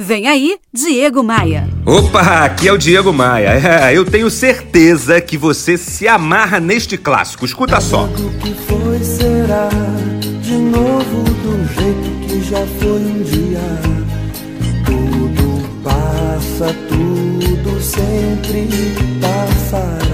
Vem aí, Diego Maia. Opa, aqui é o Diego Maia. É, eu tenho certeza que você se amarra neste clássico. Escuta só. Tudo que foi será de novo do jeito que já foi um dia. Tudo passa, tudo sempre passará.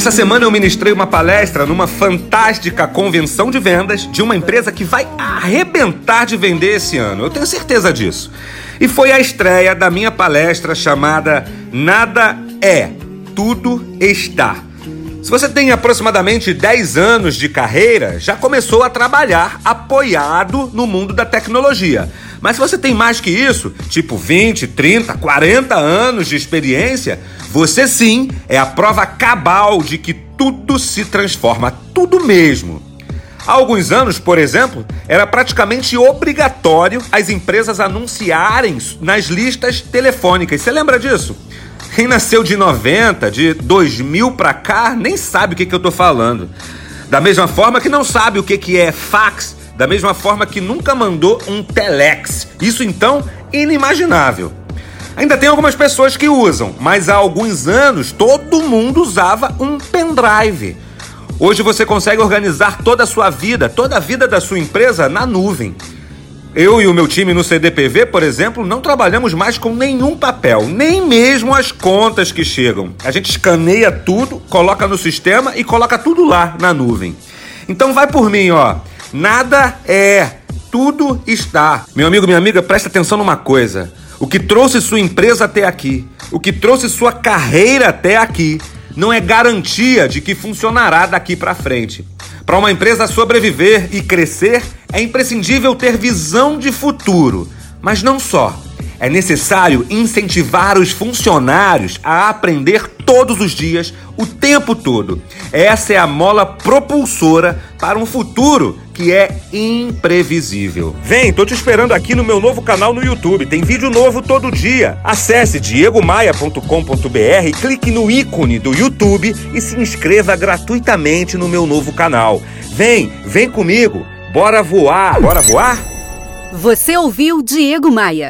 Essa semana eu ministrei uma palestra numa fantástica convenção de vendas de uma empresa que vai arrebentar de vender esse ano. Eu tenho certeza disso. E foi a estreia da minha palestra chamada Nada é, tudo está. Se você tem aproximadamente 10 anos de carreira, já começou a trabalhar apoiado no mundo da tecnologia. Mas se você tem mais que isso, tipo 20, 30, 40 anos de experiência, você sim é a prova cabal de que tudo se transforma, tudo mesmo. Há alguns anos, por exemplo, era praticamente obrigatório as empresas anunciarem nas listas telefônicas. Você lembra disso? Quem nasceu de 90, de 2000 para cá, nem sabe o que, que eu tô falando. Da mesma forma que não sabe o que, que é fax, da mesma forma que nunca mandou um telex. Isso então, inimaginável. Ainda tem algumas pessoas que usam, mas há alguns anos todo mundo usava um pendrive. Hoje você consegue organizar toda a sua vida, toda a vida da sua empresa na nuvem. Eu e o meu time no CDPV, por exemplo, não trabalhamos mais com nenhum papel, nem mesmo as contas que chegam. A gente escaneia tudo, coloca no sistema e coloca tudo lá na nuvem. Então vai por mim, ó. Nada é, tudo está. Meu amigo, minha amiga, presta atenção numa coisa. O que trouxe sua empresa até aqui, o que trouxe sua carreira até aqui, não é garantia de que funcionará daqui para frente. Para uma empresa sobreviver e crescer, é imprescindível ter visão de futuro. Mas não só. É necessário incentivar os funcionários a aprender todos os dias, o tempo todo. Essa é a mola propulsora para um futuro que é imprevisível. Vem, tô te esperando aqui no meu novo canal no YouTube. Tem vídeo novo todo dia. Acesse diegomaia.com.br, clique no ícone do YouTube e se inscreva gratuitamente no meu novo canal. Vem, vem comigo. Bora voar. Bora voar? Você ouviu Diego Maia.